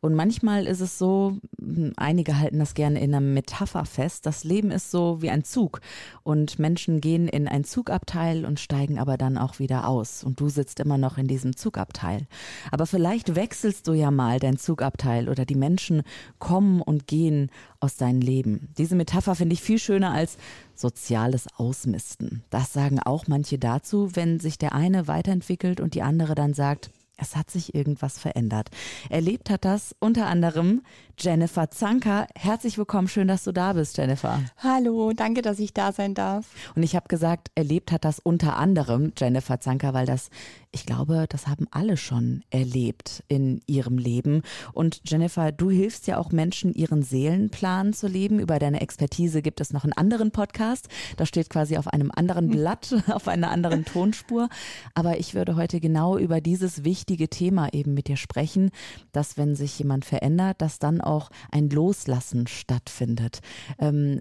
Und manchmal ist es so, hm, einige halten das gerne in einer Metapher fest, das Leben ist so wie ein Zug und Menschen gehen in ein Zugabteil und steigen aber dann auch wieder aus und du sitzt immer noch in diesem Zugabteil. Aber vielleicht wechselst du ja mal dein Zugabteil oder die Menschen kommen und gehen aus deinem Leben. Diese Metapher finde ich viel schöner als soziales Ausmisten. Das sagen auch manche dazu, wenn sich der eine weiterentwickelt und die andere dann sagt, es hat sich irgendwas verändert. Erlebt hat das unter anderem Jennifer Zanker. Herzlich willkommen, schön, dass du da bist, Jennifer. Hallo, danke, dass ich da sein darf. Und ich habe gesagt, erlebt hat das unter anderem Jennifer Zanker, weil das, ich glaube, das haben alle schon erlebt in ihrem Leben. Und Jennifer, du hilfst ja auch Menschen, ihren Seelenplan zu leben. Über deine Expertise gibt es noch einen anderen Podcast. Das steht quasi auf einem anderen Blatt, auf einer anderen Tonspur. Aber ich würde heute genau über dieses wichtige Thema eben mit dir sprechen, dass wenn sich jemand verändert, dass dann auch ein Loslassen stattfindet. Ähm,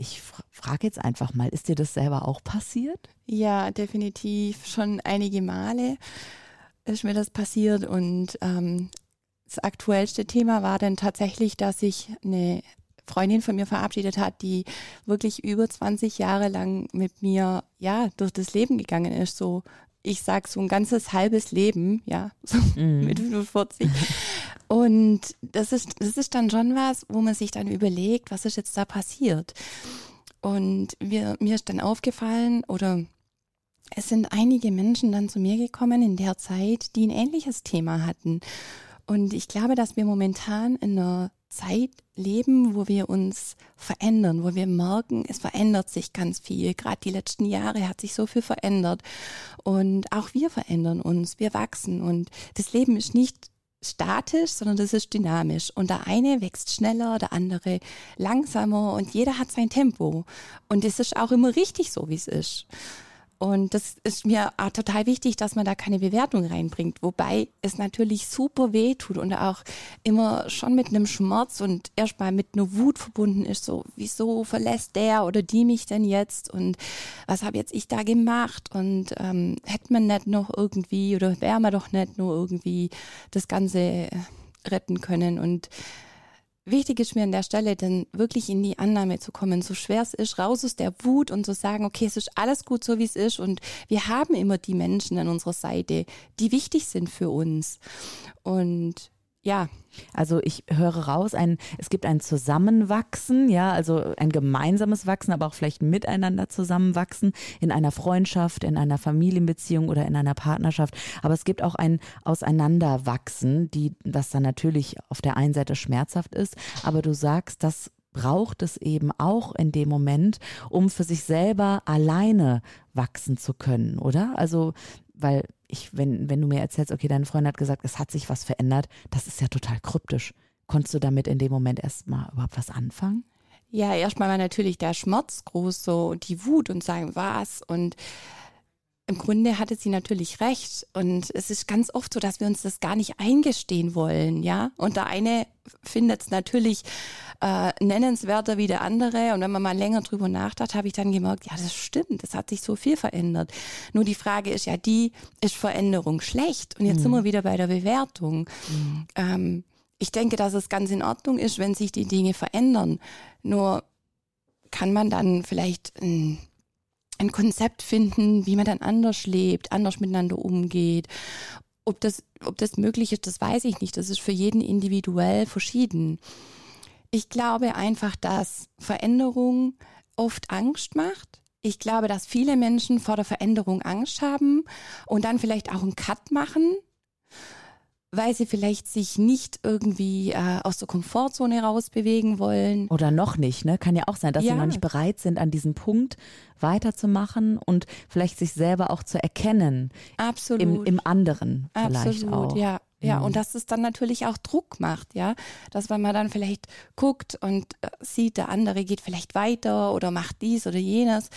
ich frage jetzt einfach mal, ist dir das selber auch passiert? Ja, definitiv. Schon einige Male ist mir das passiert und ähm, das aktuellste Thema war dann tatsächlich, dass sich eine Freundin von mir verabschiedet hat, die wirklich über 20 Jahre lang mit mir ja durch das Leben gegangen ist, so ich sag so ein ganzes halbes Leben, ja, so mm. mit 45. Und das ist, das ist dann schon was, wo man sich dann überlegt, was ist jetzt da passiert? Und wir, mir ist dann aufgefallen, oder es sind einige Menschen dann zu mir gekommen in der Zeit, die ein ähnliches Thema hatten. Und ich glaube, dass wir momentan in einer Zeit leben, wo wir uns verändern, wo wir merken, es verändert sich ganz viel. Gerade die letzten Jahre hat sich so viel verändert. Und auch wir verändern uns, wir wachsen. Und das Leben ist nicht statisch, sondern das ist dynamisch. Und der eine wächst schneller, der andere langsamer und jeder hat sein Tempo. Und es ist auch immer richtig so, wie es ist. Und das ist mir auch total wichtig, dass man da keine Bewertung reinbringt. Wobei es natürlich super weh tut und auch immer schon mit einem Schmerz und erstmal mit einer Wut verbunden ist. So, wieso verlässt der oder die mich denn jetzt? Und was habe jetzt ich da gemacht? Und ähm, hätte man nicht noch irgendwie oder wäre man doch nicht nur irgendwie das Ganze retten können? Und Wichtig ist mir an der Stelle dann wirklich in die Annahme zu kommen, so schwer es ist, raus aus der Wut und zu sagen, okay, es ist alles gut so, wie es ist und wir haben immer die Menschen an unserer Seite, die wichtig sind für uns. Und ja. Also ich höre raus, ein, es gibt ein Zusammenwachsen, ja, also ein gemeinsames Wachsen, aber auch vielleicht miteinander zusammenwachsen in einer Freundschaft, in einer Familienbeziehung oder in einer Partnerschaft. Aber es gibt auch ein Auseinanderwachsen, die, das dann natürlich auf der einen Seite schmerzhaft ist, aber du sagst, das braucht es eben auch in dem Moment, um für sich selber alleine wachsen zu können, oder? Also, weil ich, wenn, wenn du mir erzählst, okay, deine Freundin hat gesagt, es hat sich was verändert, das ist ja total kryptisch. Konntest du damit in dem Moment erstmal überhaupt was anfangen? Ja, erstmal war natürlich der Schmerz groß, so die Wut und sagen, was und im Grunde hatte sie natürlich recht. Und es ist ganz oft so, dass wir uns das gar nicht eingestehen wollen, ja. Und der eine findet es natürlich äh, nennenswerter wie der andere. Und wenn man mal länger drüber nachdacht, habe ich dann gemerkt, ja, das stimmt, das hat sich so viel verändert. Nur die Frage ist ja die, ist Veränderung schlecht? Und jetzt mhm. sind wir wieder bei der Bewertung. Mhm. Ähm, ich denke, dass es ganz in Ordnung ist, wenn sich die Dinge verändern. Nur kann man dann vielleicht ein ein Konzept finden, wie man dann anders lebt, anders miteinander umgeht. Ob das, ob das möglich ist, das weiß ich nicht. Das ist für jeden individuell verschieden. Ich glaube einfach, dass Veränderung oft Angst macht. Ich glaube, dass viele Menschen vor der Veränderung Angst haben und dann vielleicht auch einen Cut machen weil sie vielleicht sich nicht irgendwie äh, aus der Komfortzone rausbewegen wollen. Oder noch nicht, ne? Kann ja auch sein, dass ja. sie noch nicht bereit sind, an diesem Punkt weiterzumachen und vielleicht sich selber auch zu erkennen. Absolut. Im, im anderen vielleicht Absolut, auch. ja. Ja, Mhm. und dass es dann natürlich auch Druck macht, ja. Dass wenn man dann vielleicht guckt und äh, sieht, der andere geht vielleicht weiter oder macht dies oder jenes,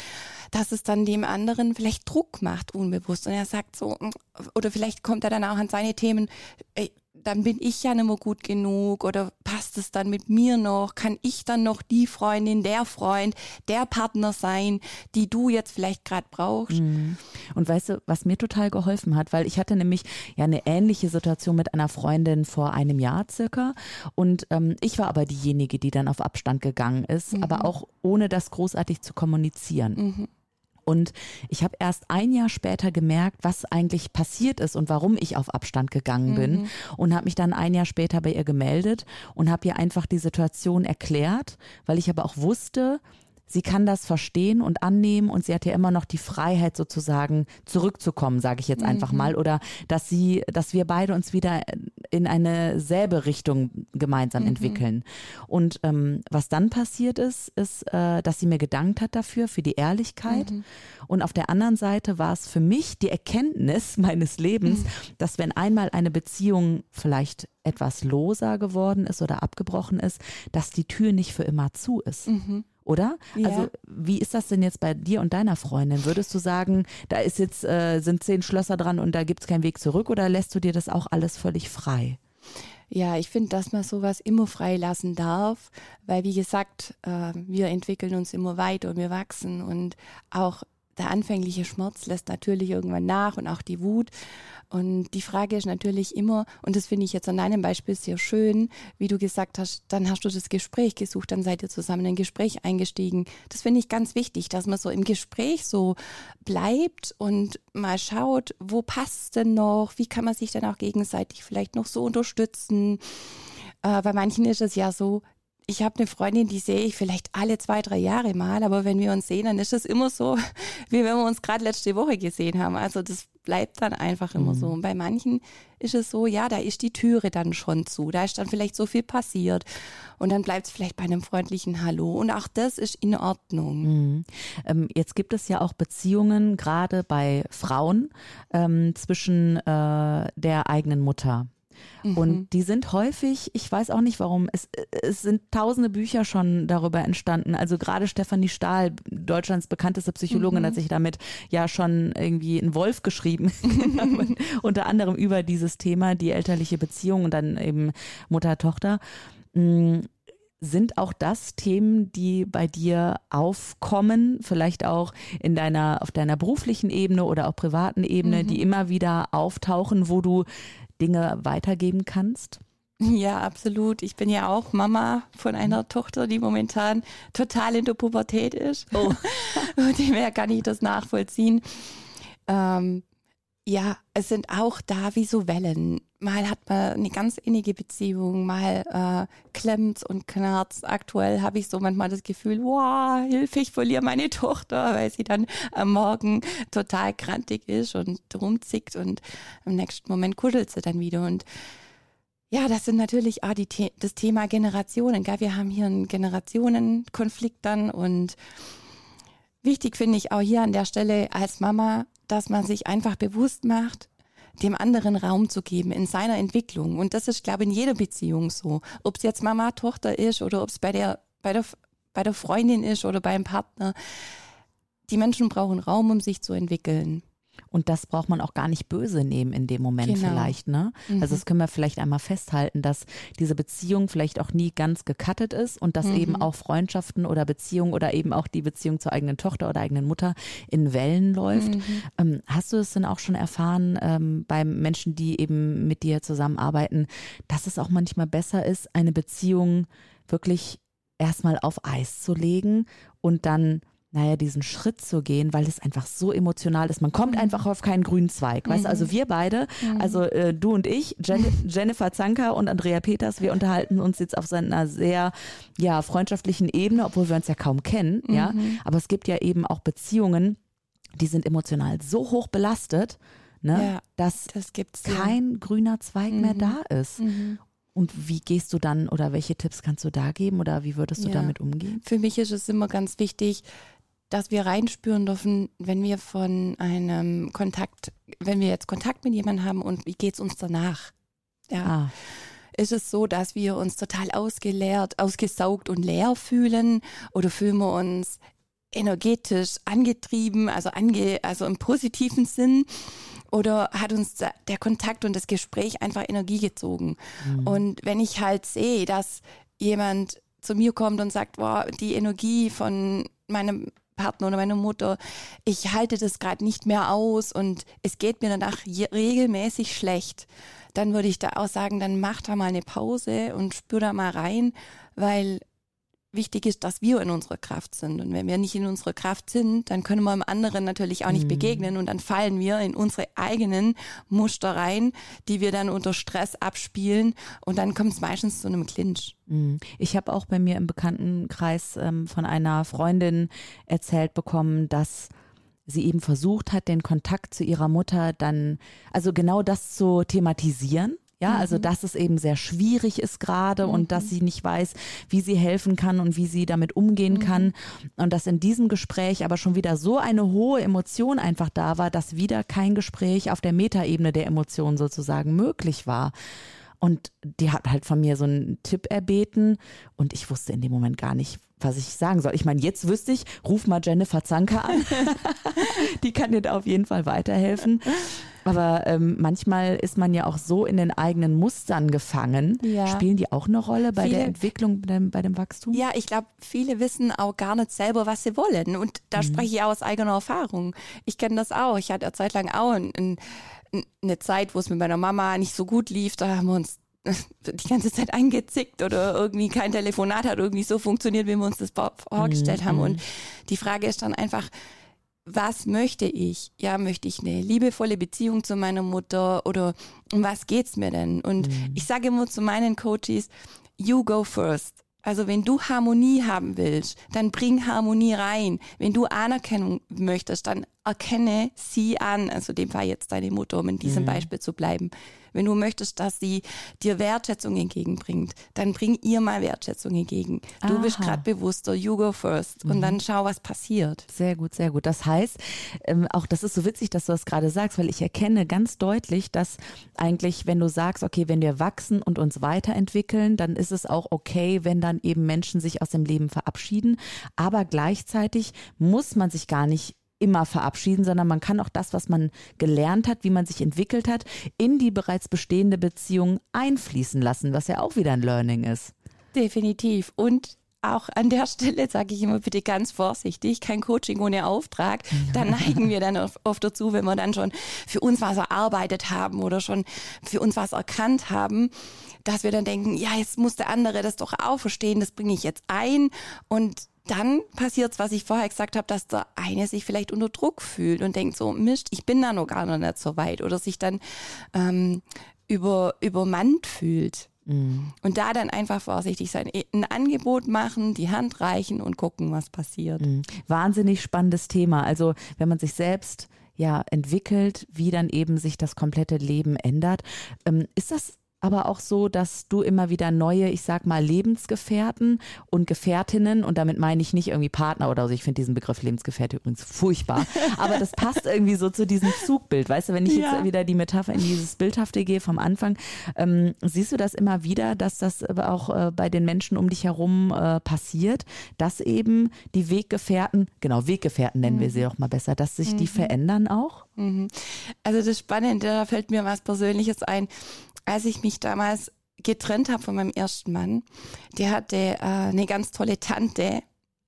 dass es dann dem anderen vielleicht Druck macht, unbewusst. Und er sagt so, mm, oder vielleicht kommt er dann auch an seine Themen, ey, dann bin ich ja nicht mehr gut genug oder passt es dann mit mir noch? Kann ich dann noch die Freundin, der Freund, der Partner sein, die du jetzt vielleicht gerade brauchst? Mhm. Und weißt du, was mir total geholfen hat, weil ich hatte nämlich ja eine ähnliche Situation mit einer Freundin vor einem Jahr circa und ähm, ich war aber diejenige, die dann auf Abstand gegangen ist, aber auch ohne das großartig zu kommunizieren. Mhm. Und ich habe erst ein Jahr später gemerkt, was eigentlich passiert ist und warum ich auf Abstand gegangen bin. Und habe mich dann ein Jahr später bei ihr gemeldet und habe ihr einfach die Situation erklärt, weil ich aber auch wusste, sie kann das verstehen und annehmen und sie hat ja immer noch die Freiheit sozusagen zurückzukommen, sage ich jetzt einfach mal, oder dass sie, dass wir beide uns wieder in eine selbe Richtung gemeinsam entwickeln. Und ähm, was dann passiert ist, ist, äh, dass sie mir gedankt hat dafür, für die Ehrlichkeit. Und auf der anderen Seite war es für mich die Erkenntnis meines Lebens, dass wenn einmal eine Beziehung vielleicht etwas loser geworden ist oder abgebrochen ist, dass die Tür nicht für immer zu ist. Oder? Ja. Also, wie ist das denn jetzt bei dir und deiner Freundin? Würdest du sagen, da ist jetzt, äh, sind zehn Schlösser dran und da gibt's keinen Weg zurück oder lässt du dir das auch alles völlig frei? Ja, ich finde, dass man sowas immer freilassen darf, weil wie gesagt, äh, wir entwickeln uns immer weiter und wir wachsen und auch der anfängliche Schmerz lässt natürlich irgendwann nach und auch die Wut. Und die Frage ist natürlich immer, und das finde ich jetzt an deinem Beispiel sehr schön, wie du gesagt hast, dann hast du das Gespräch gesucht, dann seid ihr zusammen in ein Gespräch eingestiegen. Das finde ich ganz wichtig, dass man so im Gespräch so bleibt und mal schaut, wo passt denn noch, wie kann man sich dann auch gegenseitig vielleicht noch so unterstützen. Äh, bei manchen ist es ja so, ich habe eine Freundin, die sehe ich vielleicht alle zwei, drei Jahre mal, aber wenn wir uns sehen, dann ist es immer so, wie wenn wir uns gerade letzte Woche gesehen haben. Also das bleibt dann einfach immer so. Und bei manchen ist es so, ja, da ist die Türe dann schon zu, da ist dann vielleicht so viel passiert und dann bleibt es vielleicht bei einem freundlichen Hallo und auch das ist in Ordnung. Mhm. Ähm, jetzt gibt es ja auch Beziehungen, gerade bei Frauen, ähm, zwischen äh, der eigenen Mutter. Und die sind häufig, ich weiß auch nicht warum, es, es sind tausende Bücher schon darüber entstanden. Also gerade Stefanie Stahl, Deutschlands bekannteste Psychologin, hat sich damit ja schon irgendwie einen Wolf geschrieben. Unter anderem über dieses Thema, die elterliche Beziehung und dann eben Mutter-Tochter. Mm, Sind auch das Themen, die bei dir aufkommen, vielleicht auch in deiner, auf deiner beruflichen Ebene oder auch privaten Ebene, die immer wieder auftauchen, wo du Dinge weitergeben kannst? Ja, absolut. Ich bin ja auch Mama von einer Tochter, die momentan total in der Pubertät ist. Oh. Von dem her kann ich das nachvollziehen. Ähm, ja, es sind auch da wie so Wellen. Mal hat man eine ganz innige Beziehung, mal äh, klemmt's und knarzt. Aktuell habe ich so manchmal das Gefühl, wow, Hilfe, ich verliere meine Tochter, weil sie dann am Morgen total krantig ist und rumzickt und im nächsten Moment kuschelt sie dann wieder. Und ja, das sind natürlich auch die The das Thema Generationen. Gell? Wir haben hier einen Generationenkonflikt dann und wichtig finde ich auch hier an der Stelle als Mama, dass man sich einfach bewusst macht, dem anderen Raum zu geben in seiner Entwicklung. Und das ist, glaube ich, in jeder Beziehung so. Ob es jetzt Mama, Tochter ist oder ob es bei der, bei, der, bei der Freundin ist oder beim Partner. Die Menschen brauchen Raum, um sich zu entwickeln. Und das braucht man auch gar nicht böse nehmen in dem Moment Genau. vielleicht, ne? Also das können wir vielleicht einmal festhalten, dass diese Beziehung vielleicht auch nie ganz gecuttet ist und dass eben auch Freundschaften oder Beziehungen oder eben auch die Beziehung zur eigenen Tochter oder eigenen Mutter in Wellen läuft. Ähm, hast du es denn auch schon erfahren ähm, bei Menschen, die eben mit dir zusammenarbeiten, dass es auch manchmal besser ist, eine Beziehung wirklich erstmal auf Eis zu legen und dann naja, diesen Schritt zu gehen, weil es einfach so emotional ist. Man kommt einfach auf keinen grünen Zweig. Weißt du, also wir beide, also äh, du und ich, Jen Jennifer Zanker und Andrea Peters, wir unterhalten uns jetzt auf so einer sehr ja, freundschaftlichen Ebene, obwohl wir uns ja kaum kennen, ja. Aber es gibt ja eben auch Beziehungen, die sind emotional so hoch belastet, ne, Ja, dass Das gibt's ja. kein grüner Zweig mehr da ist. Und wie gehst du dann oder welche Tipps kannst du da geben oder wie würdest du Ja. damit umgehen? Für mich ist es immer ganz wichtig, dass wir reinspüren dürfen, wenn wir von einem Kontakt, wenn wir jetzt Kontakt mit jemandem haben und wie geht's uns danach? ja. Ah. Ist es so, dass wir uns total ausgeleert, ausgesaugt und leer fühlen? Oder fühlen wir uns energetisch angetrieben, also, ange, also im positiven Sinn? Oder hat uns der Kontakt und das Gespräch einfach Energie gezogen? Mhm. Und wenn ich halt sehe, dass jemand zu mir kommt und sagt, wow, die Energie von meinem Partner oder meiner Mutter, ich halte das gerade nicht mehr aus und es geht mir danach regelmäßig schlecht, dann würde ich da auch sagen, dann mach da mal eine Pause und spür da mal rein, weil wichtig ist, dass wir in unserer Kraft sind. Und wenn wir nicht in unserer Kraft sind, dann können wir dem anderen natürlich auch nicht mhm. begegnen und dann fallen wir in unsere eigenen Muster rein, die wir dann unter Stress abspielen und dann kommt es meistens zu einem Clinch. Mhm. Ich habe auch bei mir im Bekanntenkreis ähm, von einer Freundin erzählt bekommen, dass sie eben versucht hat, den Kontakt zu ihrer Mutter dann, also genau das zu thematisieren ja, also mhm. dass es eben sehr schwierig ist gerade mhm. und dass sie nicht weiß, wie sie helfen kann und wie sie damit umgehen mhm. kann. Und dass in diesem Gespräch aber schon wieder so eine hohe Emotion einfach da war, dass wieder kein Gespräch auf der Metaebene der Emotionen sozusagen möglich war. Und die hat halt von mir so einen Tipp erbeten und ich wusste in dem Moment gar nicht, was ich sagen soll. Ich meine, jetzt wüsste ich, ruf mal Jennifer Zanker an. die kann dir da auf jeden Fall weiterhelfen. Aber ähm, manchmal ist man ja auch so in den eigenen Mustern gefangen. Ja. Spielen die auch eine Rolle bei viele, der Entwicklung, bei dem, bei dem Wachstum? Ja, ich glaube, viele wissen auch gar nicht selber, was sie wollen. Und da mhm. spreche ich auch aus eigener Erfahrung. Ich kenne das auch. Ich hatte eine Zeit lang auch ein, ein, eine Zeit, wo es mit meiner Mama nicht so gut lief. Da haben wir uns die ganze Zeit angezickt oder irgendwie kein Telefonat hat irgendwie so funktioniert, wie wir uns das vorgestellt mhm. haben. Und die Frage ist dann einfach, was möchte ich? Ja, möchte ich eine liebevolle Beziehung zu meiner Mutter oder um was geht's mir denn? Und mhm. ich sage immer zu meinen Coaches, you go first. Also wenn du Harmonie haben willst, dann bring Harmonie rein. Wenn du Anerkennung möchtest, dann erkenne sie an. Also dem Fall jetzt deine Mutter, um in diesem mhm. Beispiel zu bleiben. Wenn du möchtest, dass sie dir Wertschätzung entgegenbringt, dann bring ihr mal Wertschätzung entgegen. Du Aha. bist gerade bewusster, you go first. Und mhm. dann schau, was passiert. Sehr gut, sehr gut. Das heißt, ähm, auch das ist so witzig, dass du das gerade sagst, weil ich erkenne ganz deutlich, dass eigentlich, wenn du sagst, okay, wenn wir wachsen und uns weiterentwickeln, dann ist es auch okay, wenn dann eben Menschen sich aus dem Leben verabschieden. Aber gleichzeitig muss man sich gar nicht immer verabschieden, sondern man kann auch das, was man gelernt hat, wie man sich entwickelt hat, in die bereits bestehende Beziehung einfließen lassen, was ja auch wieder ein Learning ist. Definitiv. Und auch an der Stelle sage ich immer bitte ganz vorsichtig, kein Coaching ohne Auftrag. Da neigen wir dann oft dazu, wenn wir dann schon für uns was erarbeitet haben oder schon für uns was erkannt haben, dass wir dann denken, ja, jetzt muss der andere das doch auch verstehen, das bringe ich jetzt ein und dann passiert es, was ich vorher gesagt habe, dass der eine sich vielleicht unter Druck fühlt und denkt so, Mist, ich bin da noch gar noch nicht so weit oder sich dann ähm, über, übermannt fühlt. Mhm. Und da dann einfach vorsichtig sein, ein Angebot machen, die Hand reichen und gucken, was passiert. Mhm. Wahnsinnig spannendes Thema. Also wenn man sich selbst ja entwickelt, wie dann eben sich das komplette Leben ändert. Ähm, ist das aber auch so, dass du immer wieder neue, ich sag mal, Lebensgefährten und Gefährtinnen, und damit meine ich nicht irgendwie Partner oder so, ich finde diesen Begriff Lebensgefährte übrigens furchtbar, aber das passt irgendwie so zu diesem Zugbild. Weißt du, wenn ich ja. jetzt wieder die Metapher in dieses Bildhafte gehe vom Anfang, ähm, siehst du das immer wieder, dass das aber auch äh, bei den Menschen um dich herum äh, passiert, dass eben die Weggefährten, genau, Weggefährten nennen mhm. wir sie auch mal besser, dass sich mhm. die verändern auch? Mhm. Also das Spannende, da fällt mir was Persönliches ein als ich mich damals getrennt habe von meinem ersten Mann, der hatte äh, eine ganz tolle Tante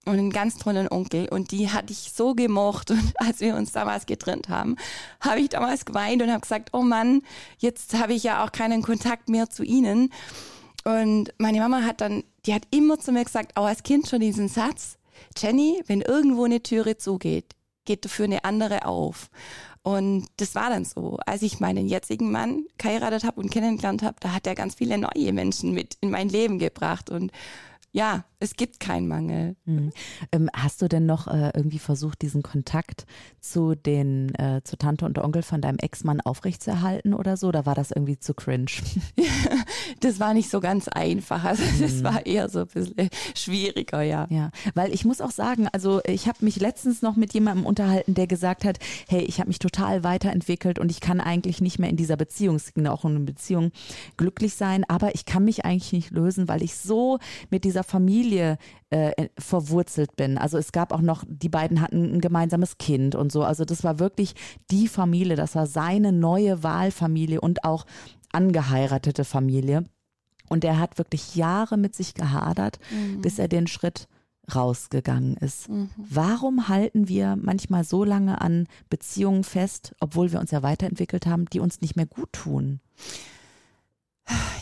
und einen ganz tollen Onkel und die hatte ich so gemocht und als wir uns damals getrennt haben, habe ich damals geweint und habe gesagt, oh Mann, jetzt habe ich ja auch keinen Kontakt mehr zu ihnen. Und meine Mama hat dann, die hat immer zu mir gesagt, auch als Kind schon diesen Satz, Jenny, wenn irgendwo eine Türe zugeht, geht dafür eine andere auf. Und das war dann so. Als ich meinen jetzigen Mann geheiratet habe und kennengelernt habe, da hat er ganz viele neue Menschen mit in mein Leben gebracht. Und ja, es gibt keinen Mangel. Mhm. Ähm, hast du denn noch äh, irgendwie versucht, diesen Kontakt zu den, äh, zu Tante und Onkel von deinem Ex-Mann aufrechtzuerhalten oder so? Oder war das irgendwie zu cringe? das war nicht so ganz einfach. Also das mhm. war eher so ein bisschen schwieriger, ja. Ja, weil ich muss auch sagen, also ich habe mich letztens noch mit jemandem unterhalten, der gesagt hat, hey, ich habe mich total weiterentwickelt und ich kann eigentlich nicht mehr in dieser Beziehung, es ging auch um eine Beziehung, glücklich sein, aber ich kann mich eigentlich nicht lösen, weil ich so mit dieser Familie äh, verwurzelt bin. Also es gab auch noch, die beiden hatten ein gemeinsames Kind und so. Also das war wirklich die Familie, das war seine neue Wahlfamilie und auch angeheiratete Familie. Und er hat wirklich Jahre mit sich gehadert, mhm. bis er den Schritt rausgegangen ist. Mhm. Warum halten wir manchmal so lange an Beziehungen fest, obwohl wir uns ja weiterentwickelt haben, die uns nicht mehr gut tun?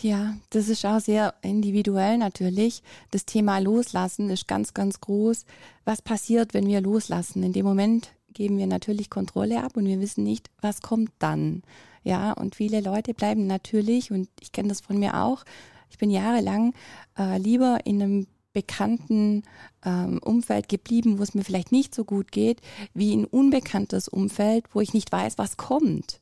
Ja, das ist auch sehr individuell natürlich. Das Thema Loslassen ist ganz, ganz groß. Was passiert, wenn wir loslassen? In dem Moment geben wir natürlich Kontrolle ab und wir wissen nicht, was kommt dann. Ja, und viele Leute bleiben natürlich, und ich kenne das von mir auch, ich bin jahrelang äh, lieber in einem bekannten ähm, Umfeld geblieben, wo es mir vielleicht nicht so gut geht, wie ein unbekanntes Umfeld, wo ich nicht weiß, was kommt.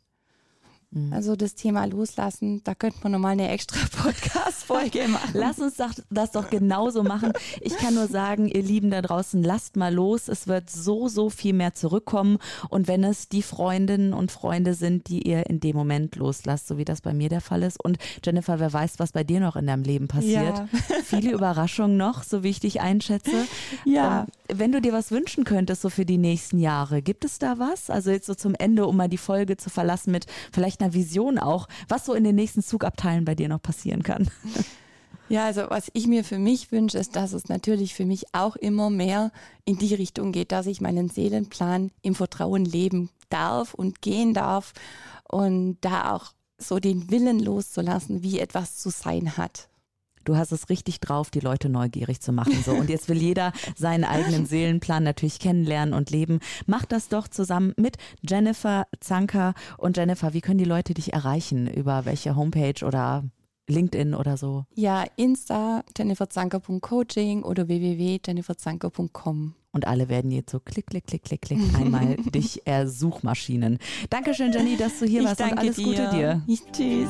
Mhm. Also das Thema Loslassen, da könnte man nochmal eine extra Podcast-Folge machen. Lass uns das doch genauso machen. Ich kann nur sagen, ihr Lieben da draußen, lasst mal los. Es wird so, so viel mehr zurückkommen. Und wenn es die Freundinnen und Freunde sind, die ihr in dem Moment loslasst, so wie das bei mir der Fall ist. Und Jennifer, wer weiß, was bei dir noch in deinem Leben passiert. Ja. Viele Überraschungen noch, so wie ich dich einschätze. Ja. Ähm, wenn du dir was wünschen könntest, so für die nächsten Jahre, gibt es da was? Also jetzt so zum Ende, um mal die Folge zu verlassen mit vielleicht einer Vision auch, was so in den nächsten Zugabteilen bei dir noch passieren kann. Ja, also was ich mir für mich wünsche, ist, dass es natürlich für mich auch immer mehr in die Richtung geht, dass ich meinen Seelenplan im Vertrauen leben darf und gehen darf und da auch so den Willen loszulassen, wie etwas zu sein hat du hast es richtig drauf, die Leute neugierig zu machen. So. Und jetzt will jeder seinen eigenen Seelenplan natürlich kennenlernen und leben. Mach das doch zusammen mit Jennifer Zanker. Und Jennifer, wie können die Leute dich erreichen? Über welche Homepage oder LinkedIn oder so? Ja, Insta, jenniferzanker.coaching oder www.jenniferzanker.com. Und alle werden jetzt so klick, klick, klick, klick, klick einmal dich ersuchmaschinen. Dankeschön, Jenny, dass du hier ich warst und alles dir. Gute dir. tschüss.